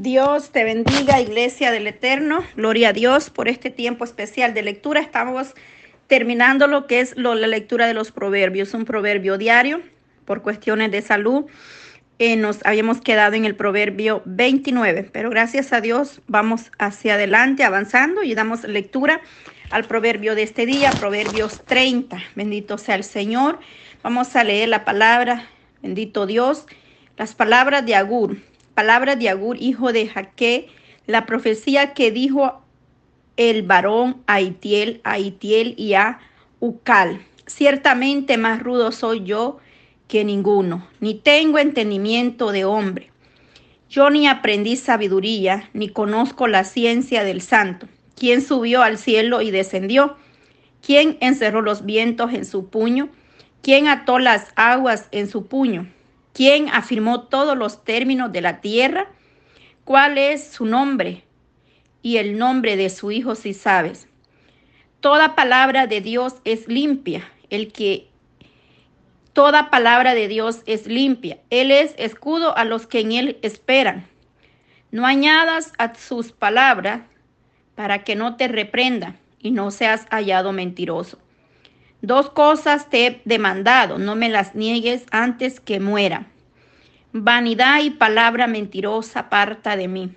Dios te bendiga, Iglesia del Eterno. Gloria a Dios por este tiempo especial de lectura. Estamos terminando lo que es la lectura de los proverbios, un proverbio diario por cuestiones de salud. Eh, nos habíamos quedado en el proverbio 29, pero gracias a Dios vamos hacia adelante, avanzando y damos lectura al proverbio de este día, Proverbios 30. Bendito sea el Señor. Vamos a leer la palabra, bendito Dios, las palabras de Agur palabra de Agur, hijo de Jaque, la profecía que dijo el varón a Itiel, a Itiel y a Ucal. Ciertamente más rudo soy yo que ninguno, ni tengo entendimiento de hombre. Yo ni aprendí sabiduría, ni conozco la ciencia del santo. ¿Quién subió al cielo y descendió? ¿Quién encerró los vientos en su puño? ¿Quién ató las aguas en su puño? ¿Quién afirmó todos los términos de la tierra? ¿Cuál es su nombre? Y el nombre de su hijo si sabes. Toda palabra de Dios es limpia. El que toda palabra de Dios es limpia. Él es escudo a los que en él esperan. No añadas a sus palabras para que no te reprenda y no seas hallado mentiroso. Dos cosas te he demandado, no me las niegues antes que muera. Vanidad y palabra mentirosa aparta de mí.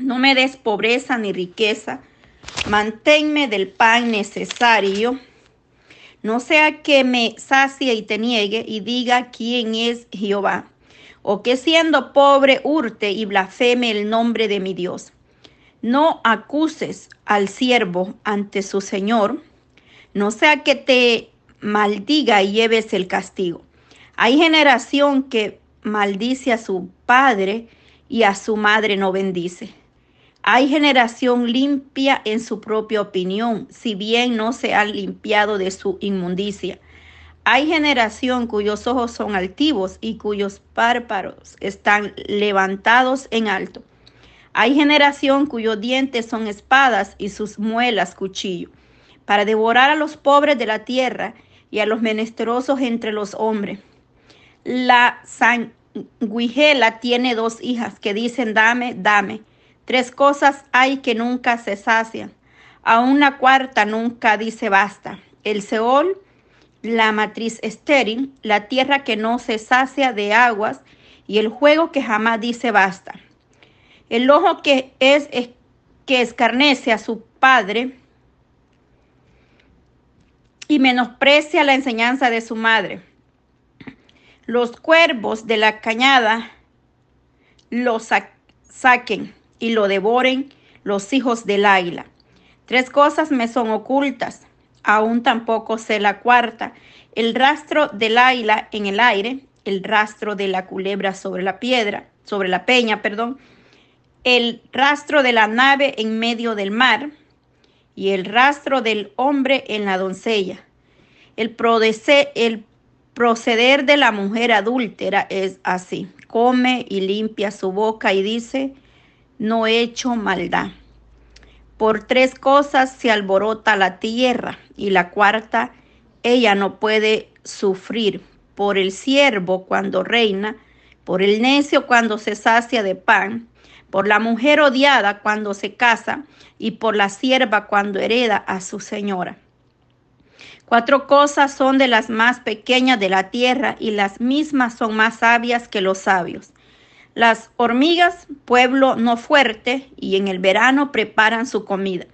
No me des pobreza ni riqueza, manténme del pan necesario. No sea que me sacie y te niegue y diga quién es Jehová, o que siendo pobre hurte y blasfeme el nombre de mi Dios. No acuses al siervo ante su Señor, no sea que te maldiga y lleves el castigo. Hay generación que maldice a su padre y a su madre no bendice. Hay generación limpia en su propia opinión, si bien no se ha limpiado de su inmundicia. Hay generación cuyos ojos son altivos y cuyos párpados están levantados en alto. Hay generación cuyos dientes son espadas y sus muelas cuchillo para devorar a los pobres de la tierra y a los menesterosos entre los hombres. La sanguijela tiene dos hijas que dicen, dame, dame. Tres cosas hay que nunca se sacian. A una cuarta nunca dice basta. El Seol, la matriz estéril, la tierra que no se sacia de aguas y el juego que jamás dice basta. El ojo que es que escarnece a su padre y menosprecia la enseñanza de su madre. Los cuervos de la cañada lo saquen y lo devoren los hijos del águila. Tres cosas me son ocultas, aún tampoco sé la cuarta, el rastro del águila en el aire, el rastro de la culebra sobre la piedra, sobre la peña, perdón, el rastro de la nave en medio del mar, y el rastro del hombre en la doncella. El, el proceder de la mujer adúltera es así. Come y limpia su boca y dice, no he hecho maldad. Por tres cosas se alborota la tierra y la cuarta, ella no puede sufrir. Por el siervo cuando reina, por el necio cuando se sacia de pan, por la mujer odiada cuando se casa y por la sierva cuando hereda a su señora. Cuatro cosas son de las más pequeñas de la tierra y las mismas son más sabias que los sabios. Las hormigas, pueblo no fuerte, y en el verano preparan su comida.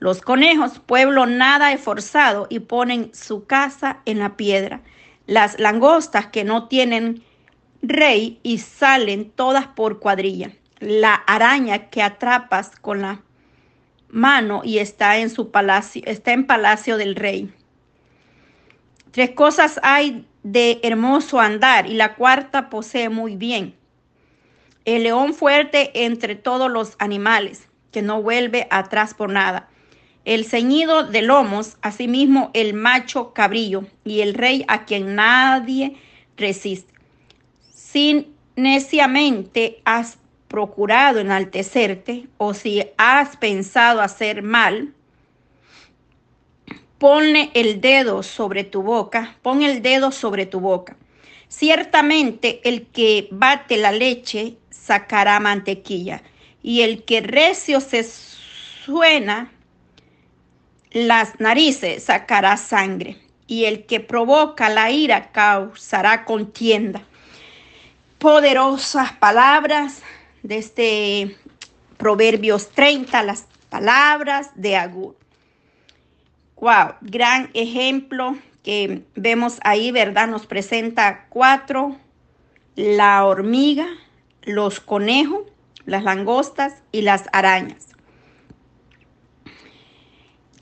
Los conejos, pueblo nada esforzado, y ponen su casa en la piedra. Las langostas que no tienen rey y salen todas por cuadrilla la araña que atrapas con la mano y está en su palacio, está en palacio del rey. Tres cosas hay de hermoso andar y la cuarta posee muy bien. El león fuerte entre todos los animales, que no vuelve atrás por nada. El ceñido de lomos, asimismo el macho cabrillo y el rey a quien nadie resiste. Sin neciamente has procurado enaltecerte o si has pensado hacer mal, ponle el dedo sobre tu boca, pon el dedo sobre tu boca. Ciertamente el que bate la leche sacará mantequilla. Y el que recio se suena las narices sacará sangre. Y el que provoca la ira causará contienda. Poderosas palabras de este Proverbios 30, las palabras de Agur. Wow, gran ejemplo que vemos ahí, ¿verdad? Nos presenta cuatro, la hormiga, los conejos, las langostas y las arañas.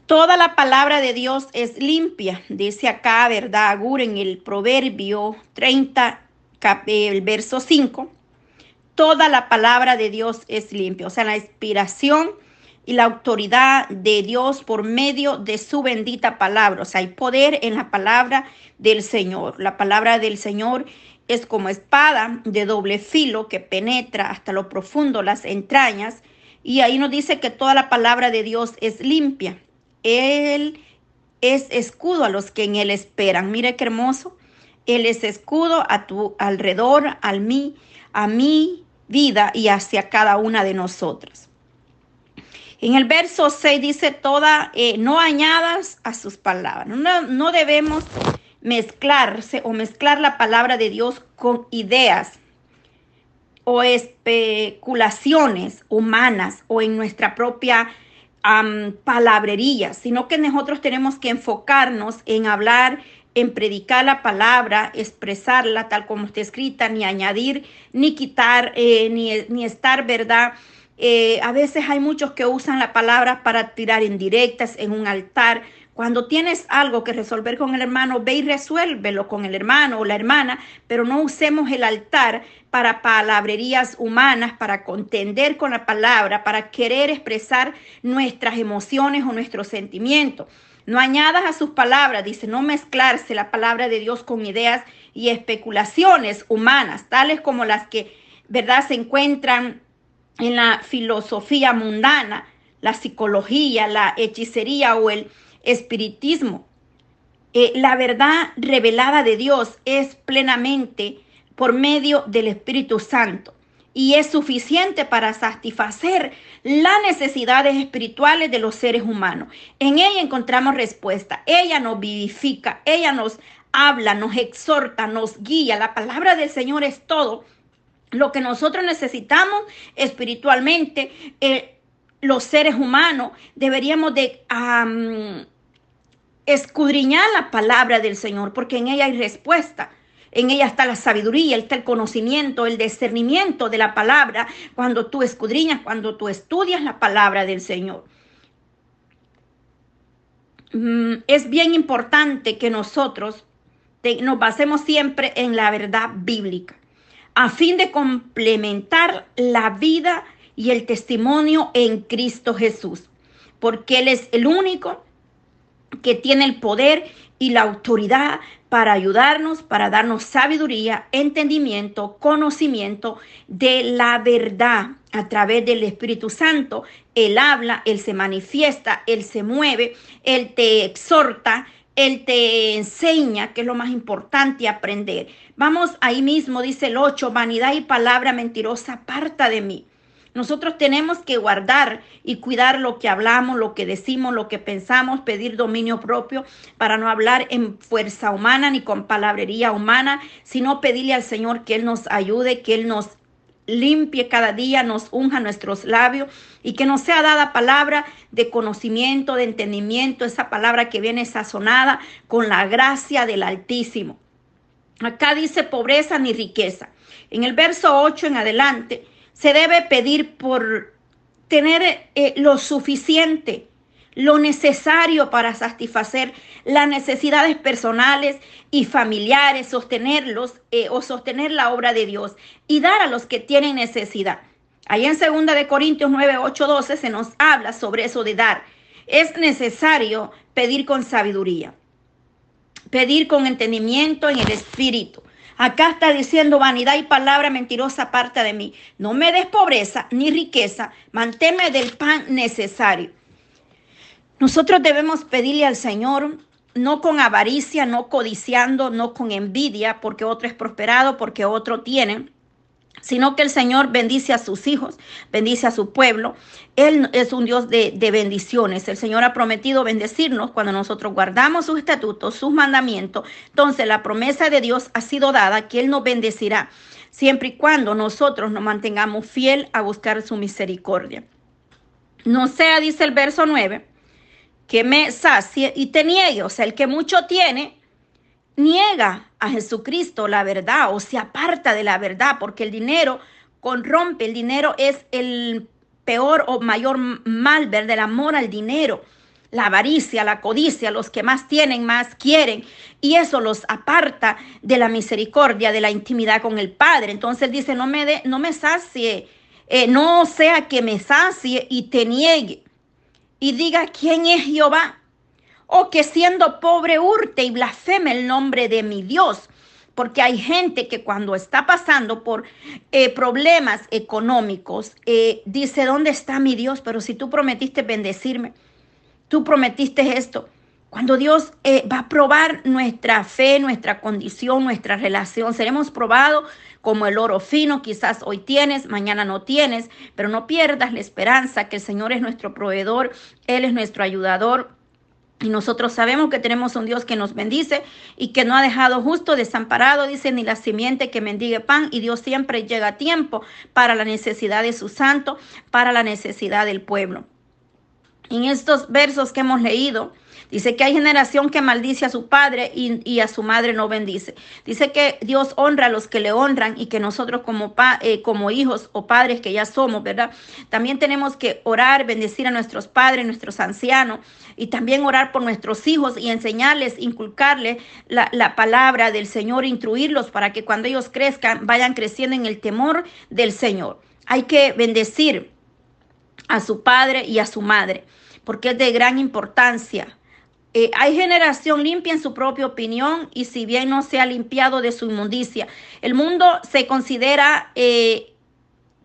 Toda la palabra de Dios es limpia, dice acá, ¿verdad? Agur en el Proverbio 30, el verso 5. Toda la palabra de Dios es limpia, o sea, la inspiración y la autoridad de Dios por medio de su bendita palabra. O sea, hay poder en la palabra del Señor. La palabra del Señor es como espada de doble filo que penetra hasta lo profundo las entrañas. Y ahí nos dice que toda la palabra de Dios es limpia. Él es escudo a los que en Él esperan. Mire qué hermoso. Él es escudo a tu alrededor, al mí, a mi vida y hacia cada una de nosotras. En el verso 6 dice, toda, eh, no añadas a sus palabras. No, no debemos mezclarse o mezclar la palabra de Dios con ideas o especulaciones humanas o en nuestra propia palabrería, sino que nosotros tenemos que enfocarnos en hablar, en predicar la palabra, expresarla tal como está escrita, ni añadir, ni quitar, eh, ni, ni estar, ¿verdad? Eh, a veces hay muchos que usan la palabra para tirar indirectas en un altar. Cuando tienes algo que resolver con el hermano, ve y resuélvelo con el hermano o la hermana, pero no usemos el altar para palabrerías humanas, para contender con la palabra, para querer expresar nuestras emociones o nuestros sentimientos. No añadas a sus palabras, dice, no mezclarse la palabra de Dios con ideas y especulaciones humanas, tales como las que, ¿verdad?, se encuentran en la filosofía mundana, la psicología, la hechicería o el espiritismo. Eh, la verdad revelada de Dios es plenamente por medio del Espíritu Santo y es suficiente para satisfacer las necesidades espirituales de los seres humanos. En ella encontramos respuesta. Ella nos vivifica, ella nos habla, nos exhorta, nos guía. La palabra del Señor es todo lo que nosotros necesitamos espiritualmente, eh, los seres humanos, deberíamos de escudriñar la palabra del Señor, porque en ella hay respuesta. En ella está la sabiduría, está el conocimiento, el discernimiento de la palabra, cuando tú escudriñas, cuando tú estudias la palabra del Señor. Mm, es bien importante que nosotros nos basemos siempre en la verdad bíblica a fin de complementar la vida y el testimonio en Cristo Jesús, porque Él es el único que tiene el poder y la autoridad para ayudarnos, para darnos sabiduría, entendimiento, conocimiento de la verdad a través del Espíritu Santo. Él habla, Él se manifiesta, Él se mueve, Él te exhorta, él te enseña, que es lo más importante, aprender. Vamos ahí mismo, dice el 8, vanidad y palabra mentirosa, aparta de mí. Nosotros tenemos que guardar y cuidar lo que hablamos, lo que decimos, lo que pensamos, pedir dominio propio para no hablar en fuerza humana ni con palabrería humana, sino pedirle al Señor que Él nos ayude, que Él nos limpie cada día, nos unja nuestros labios y que nos sea dada palabra de conocimiento, de entendimiento, esa palabra que viene sazonada con la gracia del Altísimo. Acá dice pobreza ni riqueza. En el verso 8 en adelante se debe pedir por tener eh, lo suficiente lo necesario para satisfacer las necesidades personales y familiares, sostenerlos eh, o sostener la obra de Dios y dar a los que tienen necesidad. Ahí en 2 de Corintios 9, 8, 12 se nos habla sobre eso de dar. Es necesario pedir con sabiduría, pedir con entendimiento en el espíritu. Acá está diciendo vanidad y palabra mentirosa aparte de mí. No me des pobreza ni riqueza, manténme del pan necesario. Nosotros debemos pedirle al Señor no con avaricia, no codiciando, no con envidia, porque otro es prosperado, porque otro tiene, sino que el Señor bendice a sus hijos, bendice a su pueblo. Él es un Dios de, de, bendiciones. El Señor ha prometido bendecirnos cuando nosotros guardamos sus estatutos, sus mandamientos. Entonces la promesa de Dios ha sido dada que Él nos bendecirá siempre y cuando nosotros nos mantengamos fiel a buscar su misericordia. No sea, dice el verso 9, que me sacie y te niegue. El que mucho tiene, niega a Jesucristo la verdad o se aparta de la verdad porque el dinero corrompe, el dinero es el peor o mayor mal del amor al dinero. La avaricia, la codicia, los que más tienen, más quieren. Y eso los aparta de la misericordia, de la intimidad con el Padre. Entonces dice, no me, de, no me sacie, eh, no sea que me sacie y te niegue. Y diga, ¿quién es Jehová? O que siendo pobre hurte y blasfeme el nombre de mi Dios. Porque hay gente que cuando está pasando por eh, problemas económicos, eh, dice, ¿dónde está mi Dios? Pero si tú prometiste bendecirme, tú prometiste esto. Cuando Dios eh, va a probar nuestra fe, nuestra condición, nuestra relación, seremos probados como el oro fino, quizás hoy tienes, mañana no tienes, pero no pierdas la esperanza que el Señor es nuestro proveedor, Él es nuestro ayudador. Y nosotros sabemos que tenemos un Dios que nos bendice y que no ha dejado justo desamparado, dice, ni la simiente que mendigue pan. Y Dios siempre llega a tiempo para la necesidad de su santo, para la necesidad del pueblo. En estos versos que hemos leído, Dice que hay generación que maldice a su padre y, a su madre no bendice. Dice que Dios honra a los que le honran y que nosotros como, eh, como hijos o padres que ya somos, ¿verdad? También tenemos que orar, bendecir a nuestros padres, nuestros ancianos y también orar por nuestros hijos y enseñarles, inculcarles la palabra del Señor, instruirlos para que cuando ellos crezcan vayan creciendo en el temor del Señor. Hay que bendecir a su padre y a su madre porque es de gran importancia eh, hay generación limpia en su propia opinión y si bien no se ha limpiado de su inmundicia. El mundo se considera eh,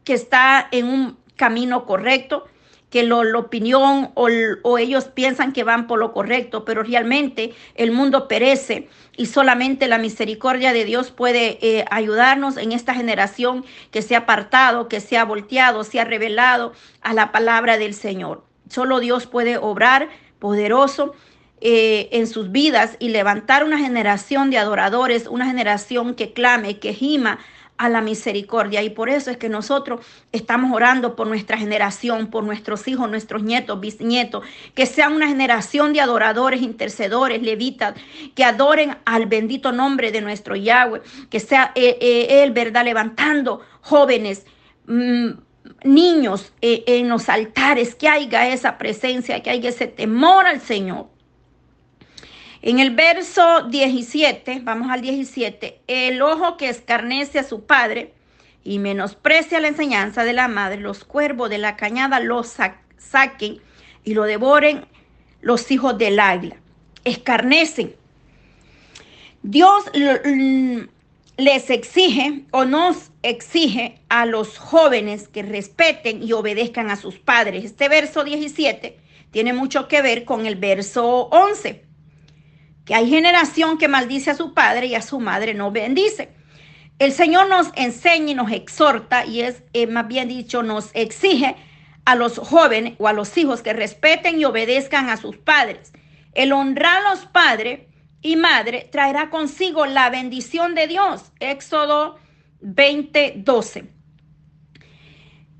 que está en un camino correcto, que lo, la opinión o, ellos piensan que van por lo correcto, pero realmente el mundo perece y solamente la misericordia de Dios puede eh, ayudarnos en esta generación que se ha apartado, que se ha volteado, se ha revelado a la palabra del Señor. Solo Dios puede obrar poderoso eh, en sus vidas y levantar una generación de adoradores, una generación que clame, que gima a la misericordia. Y por eso es que nosotros estamos orando por nuestra generación, por nuestros hijos, nuestros nietos, bisnietos, que sea una generación de adoradores, intercedores, levitas, que adoren al bendito nombre de nuestro Yahweh, que sea eh, eh, Él, ¿verdad? Levantando jóvenes. Mm, niños en los altares, que haya esa presencia, que haya ese temor al Señor. En el verso 17, vamos al 17, el ojo que escarnece a su padre y menosprecia la enseñanza de la madre, los cuervos de la cañada lo saquen y lo devoren los hijos del águila. Escarnecen. Dios les exige o nos exige a los jóvenes que respeten y obedezcan a sus padres. Este verso 17 tiene mucho que ver con el verso 11 que hay generación que maldice a su padre y a su madre no bendice. El Señor nos enseña y nos exhorta, y es eh, más bien dicho, nos exige a los jóvenes o a los hijos que respeten y obedezcan a sus padres. El honrar a los padres y madre traerá consigo la bendición de Dios. Éxodo 20, 12.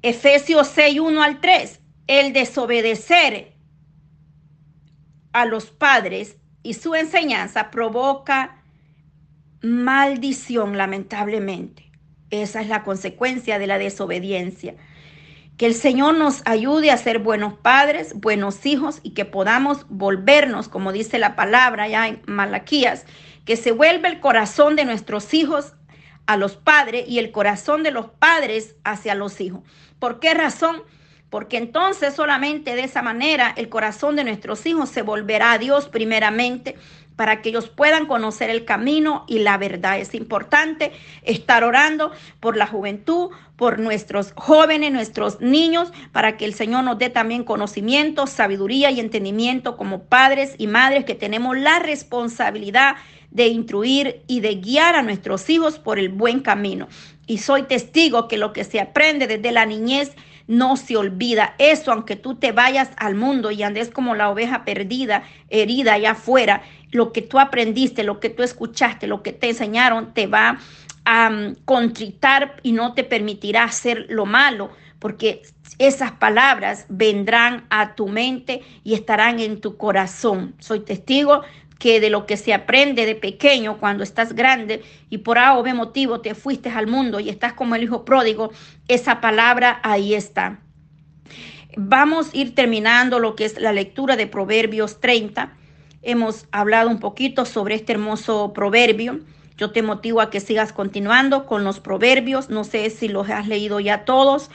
Efesios 6, 1 al 3. El desobedecer a los padres y su enseñanza provoca maldición, lamentablemente. Esa es la consecuencia de la desobediencia. Que el Señor nos ayude a ser buenos padres, buenos hijos y que podamos volvernos, como dice la palabra ya en Malaquías, que se vuelva el corazón de nuestros hijos a los padres y el corazón de los padres hacia los hijos. ¿Por qué razón? porque entonces solamente de esa manera el corazón de nuestros hijos se volverá a Dios primeramente para que ellos puedan conocer el camino y la verdad. Es importante estar orando por la juventud, por nuestros jóvenes, nuestros niños, para que el Señor nos dé también conocimiento, sabiduría y entendimiento como padres y madres que tenemos la responsabilidad de instruir y de guiar a nuestros hijos por el buen camino. Y soy testigo que lo que se aprende desde la niñez no se olvida. Eso, aunque tú te vayas al mundo y andes como la oveja perdida, herida allá afuera, lo que tú aprendiste, lo que tú escuchaste, lo que te enseñaron, te va a um, contritar y no te permitirá hacer lo malo, porque esas palabras vendrán a tu mente y estarán en tu corazón. Soy testigo que de lo que se aprende de pequeño cuando estás grande y por A o B motivo te fuiste al mundo y estás como el hijo pródigo, esa palabra ahí está. Vamos a ir terminando lo que es la lectura de Proverbios 30. Hemos hablado un poquito sobre este hermoso proverbio. Yo te motivo a que sigas continuando con los proverbios. No sé si los has leído ya todos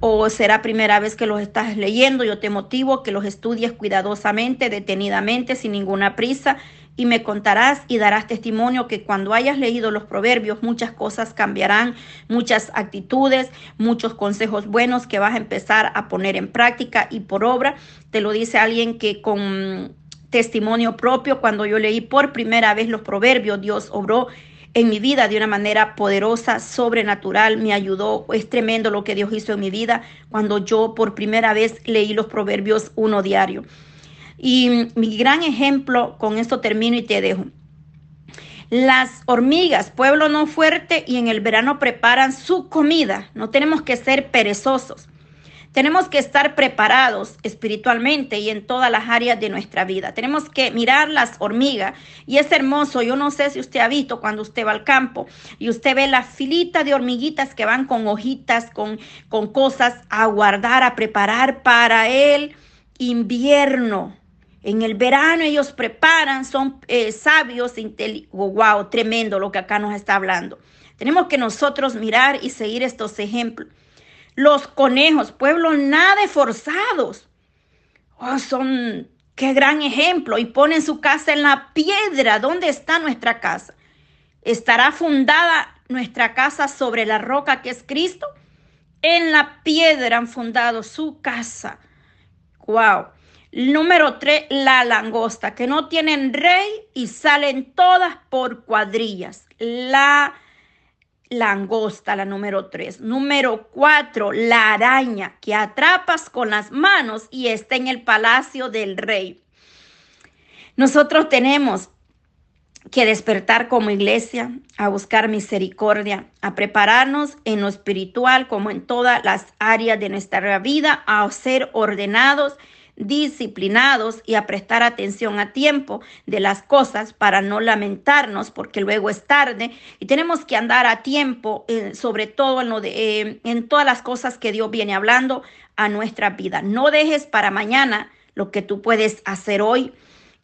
o será primera vez que los estás leyendo, yo te motivo que los estudies cuidadosamente, detenidamente, sin ninguna prisa, y me contarás y darás testimonio que cuando hayas leído los proverbios muchas cosas cambiarán, muchas actitudes, muchos consejos buenos que vas a empezar a poner en práctica y por obra. Te lo dice alguien que con testimonio propio, cuando yo leí por primera vez los proverbios, Dios obró en mi vida de una manera poderosa, sobrenatural, me ayudó. Es tremendo lo que Dios hizo en mi vida cuando yo por primera vez leí los Proverbios uno diario. Y mi gran ejemplo, con esto termino y te dejo. Las hormigas, pueblo no fuerte, y en el verano preparan su comida. No tenemos que ser perezosos. Tenemos que estar preparados espiritualmente y en todas las áreas de nuestra vida. Tenemos que mirar las hormigas y es hermoso. Yo no sé si usted ha visto cuando usted va al campo y usted ve la filita de hormiguitas que van con hojitas, con, con cosas a guardar, a preparar para el invierno. En el verano ellos preparan, son eh, sabios, wow, tremendo lo que acá nos está hablando. Tenemos que nosotros mirar y seguir estos ejemplos. Los conejos, pueblos nada forzados. Oh, son, qué gran ejemplo. Y ponen su casa en la piedra. ¿Dónde está nuestra casa? ¿Estará fundada nuestra casa sobre la roca que es Cristo? En la piedra han fundado su casa. Wow. Número tres, la langosta, que no tienen rey y salen todas por cuadrillas. La langosta, la número tres. Número cuatro, la araña que atrapas con las manos y está en el palacio del rey. Nosotros tenemos que despertar como iglesia, a buscar misericordia, a prepararnos en lo espiritual como en todas las áreas de nuestra vida, a ser ordenados disciplinados y a prestar atención a tiempo de las cosas para no lamentarnos porque luego es tarde y tenemos que andar a tiempo eh, sobre todo en, lo de, eh, todas las cosas que Dios viene hablando a nuestra vida. No dejes para mañana lo que tú puedes hacer hoy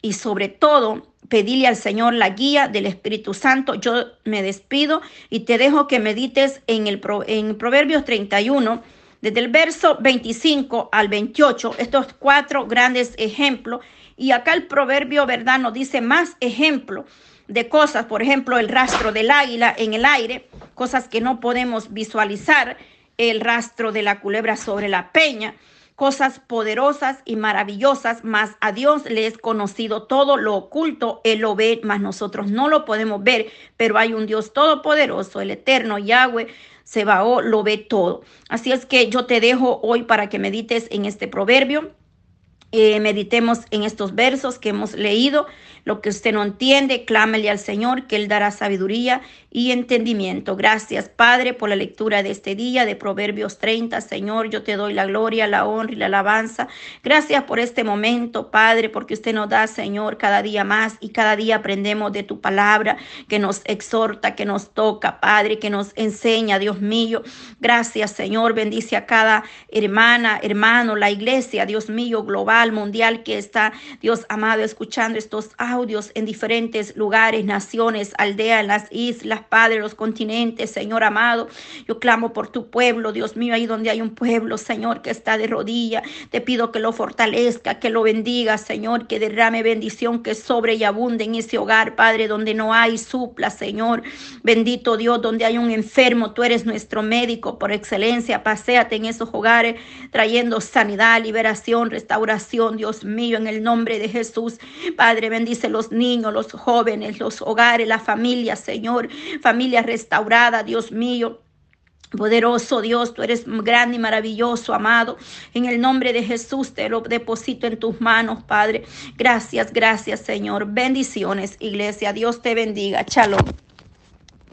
y sobre todo pedirle al Señor la guía del Espíritu Santo. Yo me despido y te dejo que medites en el en Proverbios 31 desde el verso 25 al 28, estos cuatro grandes ejemplos. Y acá el proverbio, ¿verdad? Nos dice más ejemplos de cosas, por ejemplo, el rastro del águila en el aire, cosas que no podemos visualizar, el rastro de la culebra sobre la peña, cosas poderosas y maravillosas, más a Dios le es conocido todo lo oculto, Él lo ve, más nosotros no lo podemos ver, pero hay un Dios todopoderoso, el eterno Yahweh, Sebaó lo ve todo. Así es que yo te dejo hoy para que medites en este proverbio. Eh, meditemos en estos versos que hemos leído. Lo que usted no entiende, clámele al Señor, que Él dará sabiduría y entendimiento. Gracias, Padre, por la lectura de este día de Proverbios 30. Señor, yo te doy la gloria, la honra y la alabanza. Gracias por este momento, Padre, porque usted nos da, Señor, cada día más y cada día aprendemos de tu palabra que nos exhorta, que nos toca, Padre, que nos enseña, Dios mío. Gracias, Señor. Bendice a cada hermana, hermano, la iglesia, Dios mío, global, mundial, que está, Dios amado, escuchando estos en diferentes lugares, naciones, aldeas, las islas, Padre, los continentes, Señor amado. Yo clamo por tu pueblo, Dios mío, ahí donde hay un pueblo, Señor, que está de rodilla. Te pido que lo fortalezca, que lo bendiga, Señor, que derrame bendición, que sobre y abunde en ese hogar, Padre, donde no hay supla, Señor. Bendito Dios, donde hay un enfermo, tú eres nuestro médico por excelencia. Paseate en esos hogares, trayendo sanidad, liberación, restauración, Dios mío, en el nombre de Jesús. Padre, bendice los niños, los jóvenes, los hogares, la familia, Señor, familia restaurada, Dios mío. Poderoso Dios, tú eres grande y maravilloso, amado. En el nombre de Jesús te lo deposito en tus manos, Padre. Gracias, gracias, Señor. Bendiciones, iglesia. Dios te bendiga. Shalom.